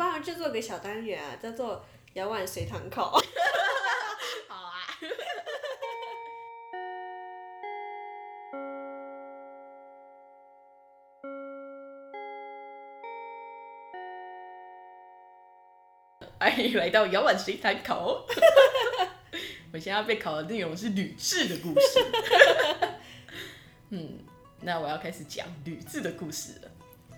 帮我就做个小单元啊，叫做摇碗随堂考。好啊。欢迎来到摇碗随堂考。我现在要被考的内容是吕雉的故事。嗯，那我要开始讲吕雉的故事了。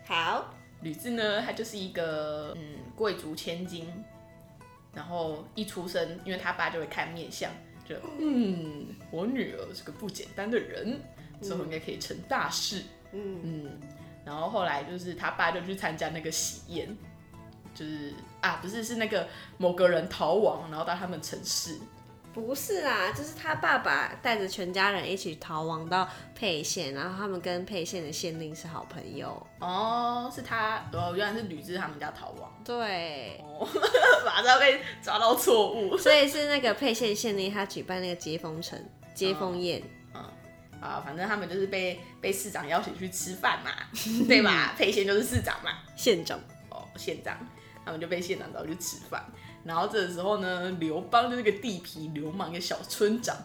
好，吕雉呢，她就是一个嗯。贵族千金，然后一出生，因为她爸就会看面相，就嗯，我女儿是个不简单的人，之后应该可以成大事。嗯，嗯，然后后来就是他爸就去参加那个喜宴，就是啊，不是是那个某个人逃亡，然后到他们城市，不是啦，就是他爸爸带着全家人一起逃亡到沛县，然后他们跟沛县的县令是好朋友。哦，是他，哦，原来是吕雉他们家逃亡，对，哦，马上被抓到错误。所以是那个沛县县令他举办那个接风城接风宴。啊，反正他们就是被被市长邀请去吃饭嘛，对吧？沛县就是市长嘛，县长，哦，县长，他们就被县长找去吃饭。然后这个时候呢，刘邦就是个地痞流氓，一个小村长，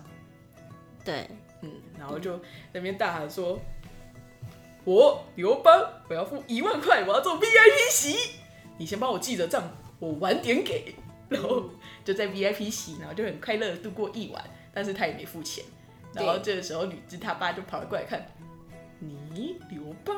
对，嗯，然后就在那边大喊说：“我刘邦，我要付一万块，我要做 VIP 席，你先帮我记着账，我晚点给。”然后就在 VIP 席，然后就很快乐的度过一晚，但是他也没付钱。然后这个时候吕雉他爸就跑了过来看，你刘邦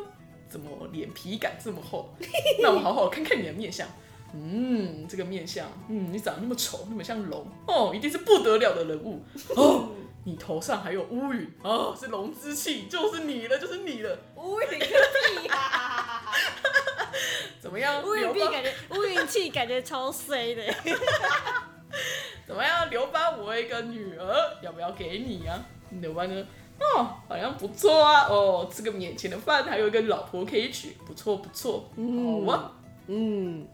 怎么脸皮敢这么厚？那我好好看看你的面相。嗯，这个面相，嗯，你长得那么丑，那么像龙，哦，一定是不得了的人物哦。你头上还有乌云，哦，是龙之气，就是你了，就是你了。乌云个屁呀！怎么样？乌云刘邦屁感觉乌云气感觉超衰的。怎么样？刘邦，我有一个女儿，要不要给你呀、刘邦呢？哦，好像不错啊。哦，吃个免钱的饭，还有一个老婆可以娶，不错不错。好啊。嗯，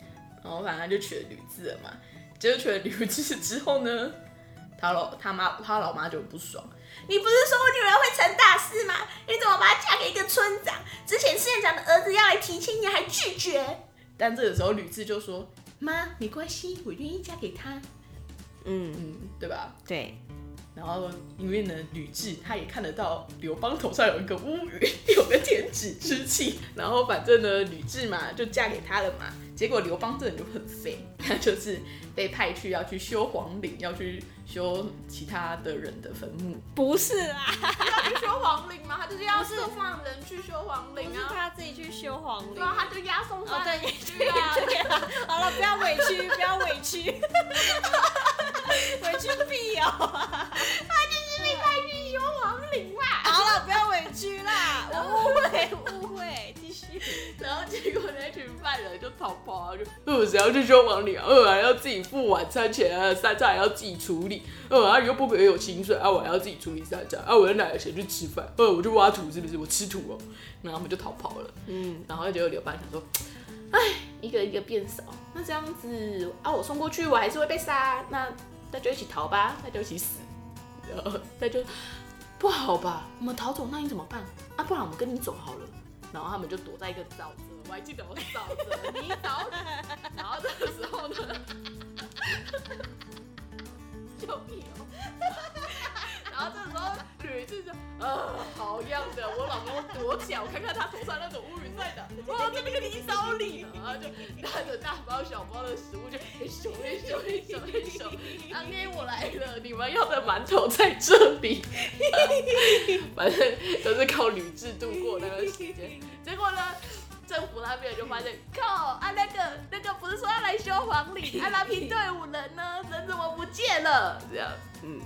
然后反正他就娶了吕雉了嘛。结果娶了吕雉之后呢，他老他妈他老妈就很不爽。你不是说我女儿会成大事吗？你怎么把她嫁给一个村长？之前县长的儿子要来提亲，你还拒绝。但这个时候吕雉就说：“妈，没关系，我愿意嫁给他。”嗯，嗯，对吧？对，然后因为呢，吕雉她也看得到刘邦头上有一个乌云，有个天子之气。然后反正呢，吕雉嘛就嫁给他了嘛。结果刘邦这人就很废，他 就是被派去要去修皇陵，要去修其他的人的坟墓。不是啊，要去修皇陵吗？他就是要送放人去修皇陵不是啊。他自己去修皇陵。对啊，他就押送哦，上对人去啊。对啊，好了，不要委屈，不要委屈，委屈屁哦！他就是被派去修皇陵嘛。好了，不要委屈啦，我误会，误会，继续。然后结果那群犯人就逃跑啊，就呃谁要去修皇陵啊，呃还要自己付晚餐钱啊，三餐还要自己处理，呃啊又不可以有薪水啊，我还要自己处理三餐啊，我的奶奶谁去吃饭？呃我就挖土是不是？我吃土哦，然后他们就逃跑了。嗯，然后结果刘邦想说，哎，一个一个变少，那这样子啊，我送过去我还是会被杀，那那就一起逃吧，那就一起死。然后他就不好吧，我们逃走，那你怎么办？啊，不然我们跟你走好了。然后他们就躲在一个沼泽，我还记得我是沼泽泥沼。然后这个时候呢，救命！然后这个时候吕雉就呃，好样的，我老公躲起来，我看看他头上那种乌云在哪，哦，在那个泥沼里，然后就拿着大包小包的食物就一手一手一手一手，阿妹我来了，你们要的馒头在这里，反正都是靠吕雉度过那个时间。结果呢，政府那边就发现，靠啊，那个那个不是说要来修皇陵，啊，那批队伍人呢，人怎么不见了？这样，嗯。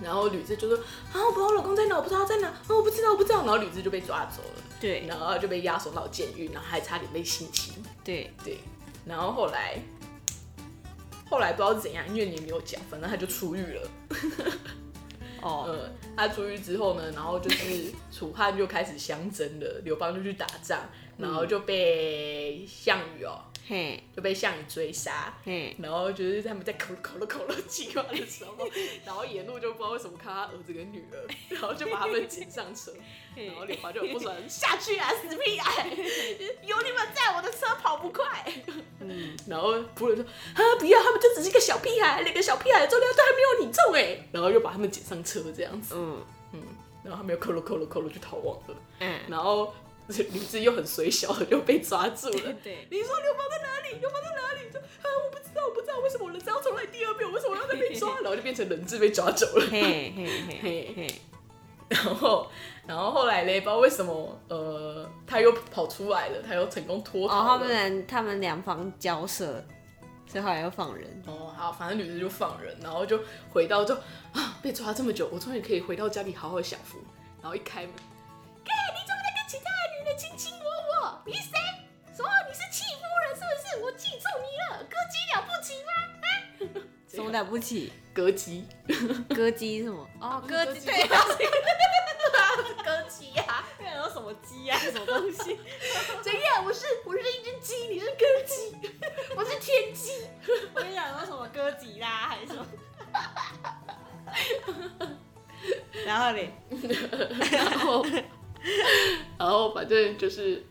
然后吕雉就说：“啊，我不知道我老公在哪，我不知道他在哪，啊，我不知道，我不知道。”然后吕雉就被抓走了，对然后就被押送到监狱，然后还差点被性侵。对，对，然后后来，后来不知道是怎样，因为你也没有讲，反正他就出狱了。哦，呃，他出狱之后呢，然后就是楚汉就开始相争了，刘邦就去打仗，然后就被项羽哦嘿，就被项羽追杀。嘿，然后就是他们在口口了口了计划的时候，然后沿路就不知道为什么看他儿子跟女儿，然后就把他们捡上车，然后李华就很不爽，下去啊，死屁孩！有你们在，我的车跑不快。嗯，然后仆人说啊不要，他们就只是一个小屁孩，两个小屁孩的重量都还没有你重哎，然后又把他们捡上车这样子，嗯，嗯，然后他们又扣了扣了扣了就逃亡了，嗯，然后吕雉又很水小的就被抓住了。对，你说流氓在哪里？流氓在哪里？说啊，我不知道，我不知道为什么我人生要重来第二遍，为什么要再被抓？然后就变成人质被抓走了。嘿 嘿嘿嘿嘿，然后，然后后来嘞，不知道为什么，呃，他又跑出来了，他又成功脱哦，他。们他们两方交涉，所以后来又放人。哦，好，反正女子就放人，然后就回到就啊，被抓这么久，我终于可以回到家里好好享福。然后一开门，跟其他的卿卿我我？你是谁？什么？你是戚夫人是不是？我记住你了，歌姬了不起吗？啊 什么了不起？歌姬，歌姬是什么？哦，歌姬，对，歌姬呀！那有什么鸡啊？什么东西？怎样？我是我是一只鸡，你是歌姬，我是天鸡。我跟你讲，有什么歌姬啦，还是什么？然后嘞，然后，然后反正就是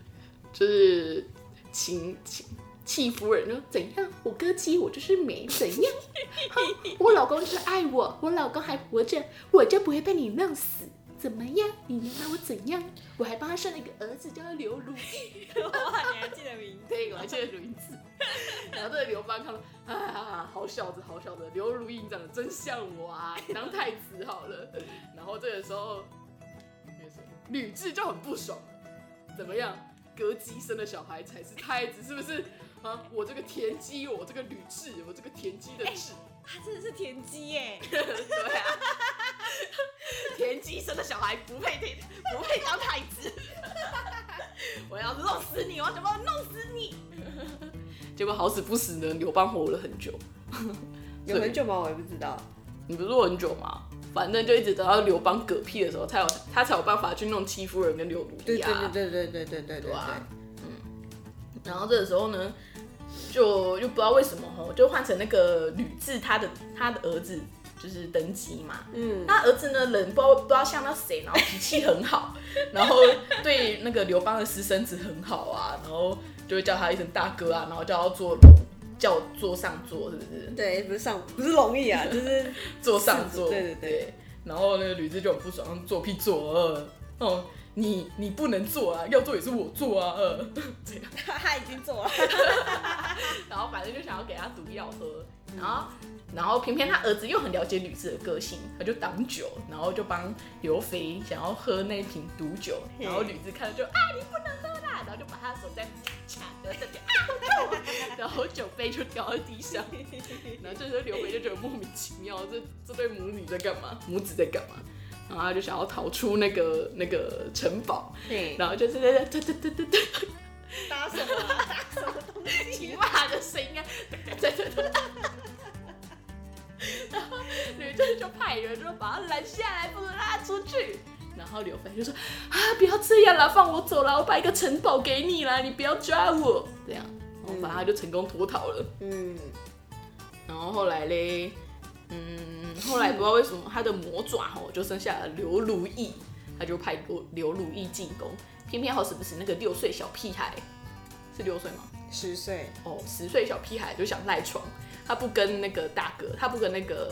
就是秦秦戚夫人说怎样？我歌姬，我就是美，怎样？哼我老公就是爱我，我老公还活着，我就不会被你弄死。怎么样？你能拿我怎样？我还帮他生了一个儿子，叫他刘如意。哇，你还记得名字？对，我还记得名字。然后这个刘邦看了，啊，好小子，好小子，刘如意你长得真像我啊，你当太子好了。然后这个时候，那个谁吕雉就很不爽，怎么样？隔姬生的小孩才是太子，是不是？啊，我这个田鸡，我这个吕雉，我这个田鸡的雉，他真的是田鸡耶！对啊，田鸡生的小孩不配田，不配当太子。我要弄死你，我要想办法弄死你。结果好死不死呢，刘邦活了很久。有很久吗？我也不知道。你不是说很久吗？反正就一直等到刘邦嗝屁的时候，才有他才有办法去弄戚夫人跟刘如对意啊。对对对对对对对对啊。然后这个时候呢，就又不知道为什么吼，就换成那个吕雉他的他的儿子就是登基嘛。嗯，他儿子呢，人不知道不知道像到谁，然后脾气很好，然后对那个刘邦的私生子很好啊，然后就会叫他一声大哥啊，然后叫他做龙，叫我坐上座，是不是？对，不是上不是容易啊，就是坐上座，对对对然后那个吕雉就很不爽，做屁做呃，哦，你你不能做啊，要做也是我做啊，呃，这样。他 他已经做了。然后反正就想要给他毒药喝，然后然后偏偏他儿子又很了解吕雉的个性，他就挡酒，然后就帮刘肥想要喝那瓶毒酒，然后吕雉看了就啊你不能喝啦，然后就把他的手在掐，然后在啊好痛，然后酒杯就掉在地上，然后这时候刘备就觉得莫名其妙，这这对母女在干嘛？母子在干嘛？然后他就想要逃出那个那个城堡，对，然后就是在在对对对对对。搭什么啊？搭什么东西？骑马的声音啊，对对对对。然后吕雉就派人就把他拦下来，不能让他出去。然后刘备就说啊，不要这样啦，放我走啦，我把一个城堡给你啦，你不要抓我。这样，然后反正他就成功脱逃了。嗯，然后后来嘞，嗯，后来不知道为什么他的魔爪吼就生下了刘如意，他就派刘刘如意进宫，偏偏好死不死那个六岁小屁孩，是六岁吗？十岁，哦，十岁小屁孩就想赖床，他不跟那个大哥，他不跟那个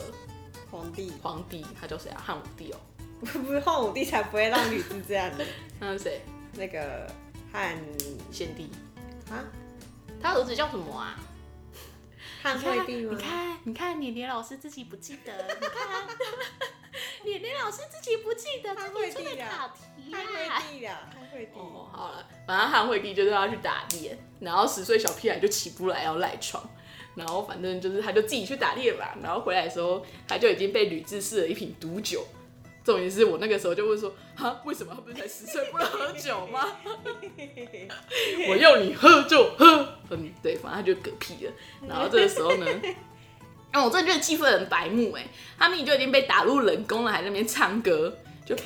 皇帝，皇帝，他叫谁啊？汉武帝哦，不是汉武帝才不会让吕雉这样的。那是谁？那个汉献帝，啊，他儿子叫什么啊？汉惠帝吗？你看，你看，年年老师自己不记得，你看，年年老师自己不记得汉惠帝啊考题汉啊。惠帝啦，汉惠帝。哦，好了，反正汉惠帝就是要去打猎，然后十岁小屁孩就起不来要赖床，然后反正就是他就自己去打猎吧，然后回来的时候他就已经被吕雉试了一瓶毒酒。重点是我那个时候就问说，啊，为什么他不是才十岁不能喝酒吗？我要你喝就喝，嗯，对，反正他就嗝屁了。然后这个时候呢，哦，我真的觉得气氛很白目哎，他明明就已经被打入冷宫了，还在那边唱歌，就、啊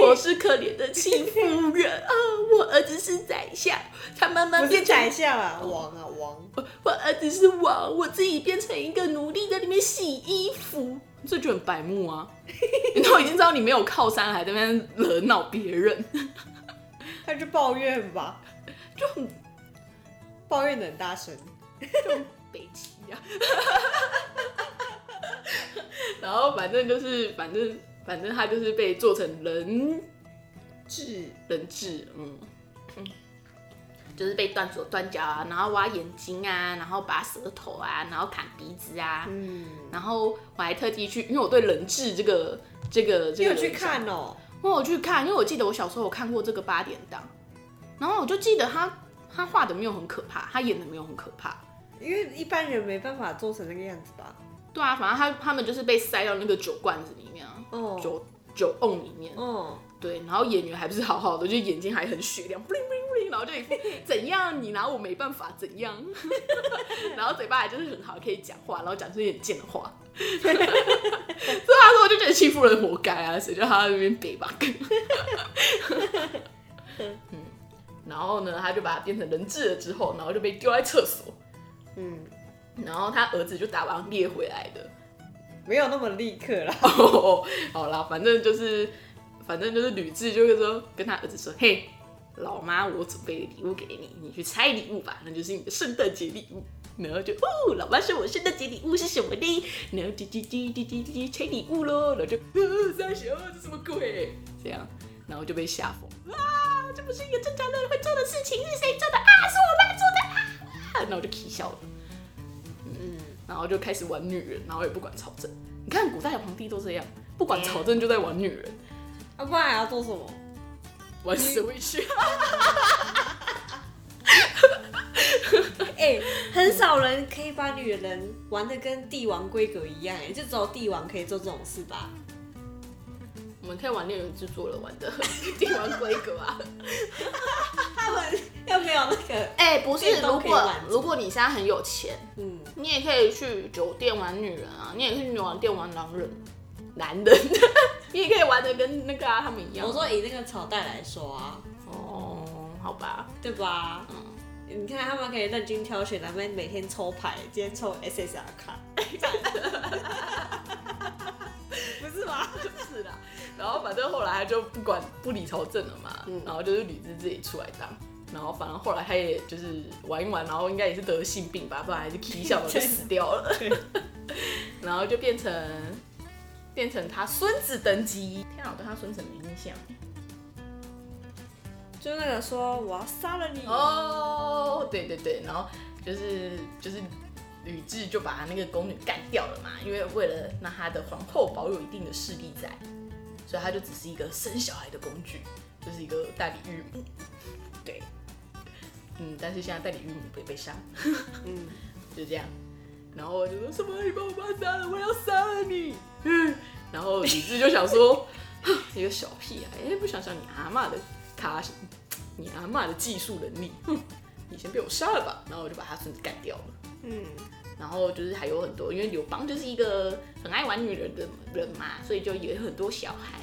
我是可怜的戚夫人啊，我儿子是宰相，他慢慢变成宰相啊，王啊王。我儿子是王，我自己变成一个奴隶在里面洗衣服，这就很白目啊！你都已经知道你没有靠山，还在那边惹恼别人，他就抱怨吧，就很抱怨的很大声。就很北齐啊。然后反正就是，反正反正他就是被做成人质人质，嗯嗯，就是被断手断脚啊，然后挖眼睛啊，然后拔舌头啊，然后砍鼻子啊，嗯，然后我还特地去，因为我对人质这个这个这个你有去看哦？我有去看，因为我记得我小时候有看过这个八点档，然后我就记得他他画的没有很可怕，他演的没有很可怕。因为一般人没办法做成那个样子吧？对啊，反正他他们就是被塞到那个酒罐子里面啊，哦，酒酒瓮里面。哦，对，然后演员还不是好好的，就眼睛还很雪亮，bling bling bling，然后就一副怎样你拿我没办法怎样，然后嘴巴还就是很好，可以讲话，然后讲出一点贱的话。所以他说我就觉得欺负人活该啊，谁叫他在那边北吧？嗯，然后呢，他就把他变成人质了之后，然后就被丢在厕所，嗯，然后他儿子就打完猎回来的。没有那么立刻啦。哦，好啦，反正就是，反正就是吕雉就会说跟他儿子说，嘿，老妈，我准备了礼物给你，你去拆礼物吧，那就是你的圣诞节礼物。然后就哦，老妈说我圣诞节礼物是什么呢？然后滴滴滴滴滴滴拆礼物喽，然后就呃，三小这什么鬼？这样，然后就被吓疯啊！这不是一个正常人会做的事情，是谁做的啊？是我妈做的啊！然后我就气笑了。嗯，然后就开始玩女人，然后也不管朝政。你看古代的皇帝都这样，不管朝政就在玩女人，啊，不然还要做什么？玩 Switch。哎、很少人可以把女人玩的跟帝王规格一样，哎，就只有帝王可以做这种事吧？我们可以玩恋人制作了，玩的 帝王规格啊。他们又没有那个，哎、不是，如果如果你现在很有钱，嗯，你也可以去酒店玩女人啊，你也可以去玩店玩狼人，男人，你也可以玩的跟那个啊他们一样。我说以那个朝代来说啊，哦，好吧，对吧？嗯你看他们可以任君挑选，咱们每天抽牌，今天抽 SSR 卡，不是吗？是啦。然后反正后来他就不管不理朝政了嘛，嗯然后就是吕雉自己出来当。然后反正后来他也就是玩一玩，然后应该也是得了性病吧，不然还是啼笑，了就死掉了。然后就变成变成他孙子登基。天啊，我对他孙子没印象。就那个说我要杀了你，哦，对对对，然后就是就是吕雉就把他那个宫女干掉了嘛，因为为了让他的皇后保有一定的势力在，所以他就只是一个生小孩的工具，就是一个代理孕母。对，嗯，但是现在代理孕母被被杀，嗯，就这样。然后我就说什么你把我妈杀了，我要杀了你。嗯，然后李治就想说，一个小屁孩，哎，不想想你阿妈的卡，你阿妈的技术能力，哼，你先被我杀了吧。然后我就把他孙子干掉了。嗯，然后就是还有很多，因为刘邦就是一个很爱玩女人的人嘛，所以就也有很多小孩。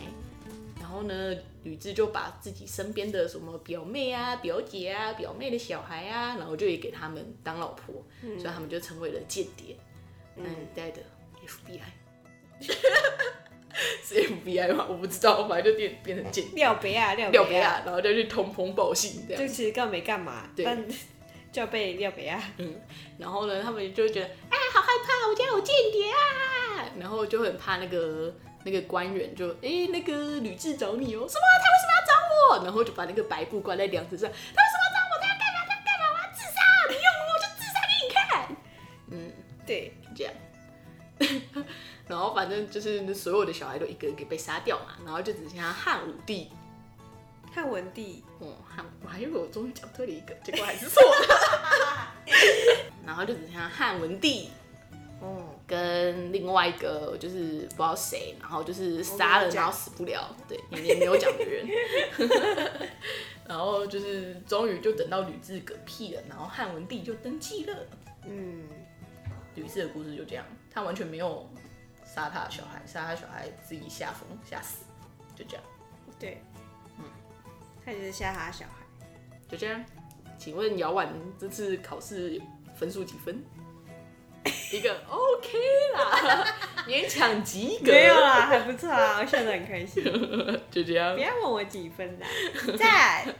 然后呢，吕雉就把自己身边的什么表妹啊、表姐啊、表妹的小孩啊，然后就也给他们当老婆，所以他们就成为了间谍。嗯，带的 FBI。是 FBI 吗？我不知道，反正就变变成间谍。廖北啊，廖北啊，然后就去通风报信这样。就其实根本没干嘛，对但 就要被廖别啊，嗯，然后呢，他们就会觉得，哎，好害怕，我家有间谍啊，然后就很怕那个那个官员就，哎，那个吕雉找你哦，什么？他为什么要找我？然后就把那个白布挂在梁子上，他为什么要找我？他要干嘛？他要干嘛？我要自杀！你用我，我就自杀给你看。嗯，对，就这样。然后反正就是所有的小孩都一个一个被杀掉嘛，然后就只剩下汉武帝。汉文帝，哦，汉，我还以为我终于讲对了一个，结果还是错了。然后就只剩下汉文帝哦，跟另外一个就是不知道谁，然后就是杀了然后死不了，对，你也没有讲的人。然后就是终于就等到吕雉嗝屁了，然后汉文帝就登基了。嗯，吕雉的故事就这样，他完全没有杀他的小孩，杀他小孩自己吓疯吓死，就这样。对，他就是吓他小孩。就这样。请问姚婉这次考试分数几分？一个 OK 啦，勉强及格。没有啦，还不错啊，我笑得很开心。就这样不。要问我几分啦，赞。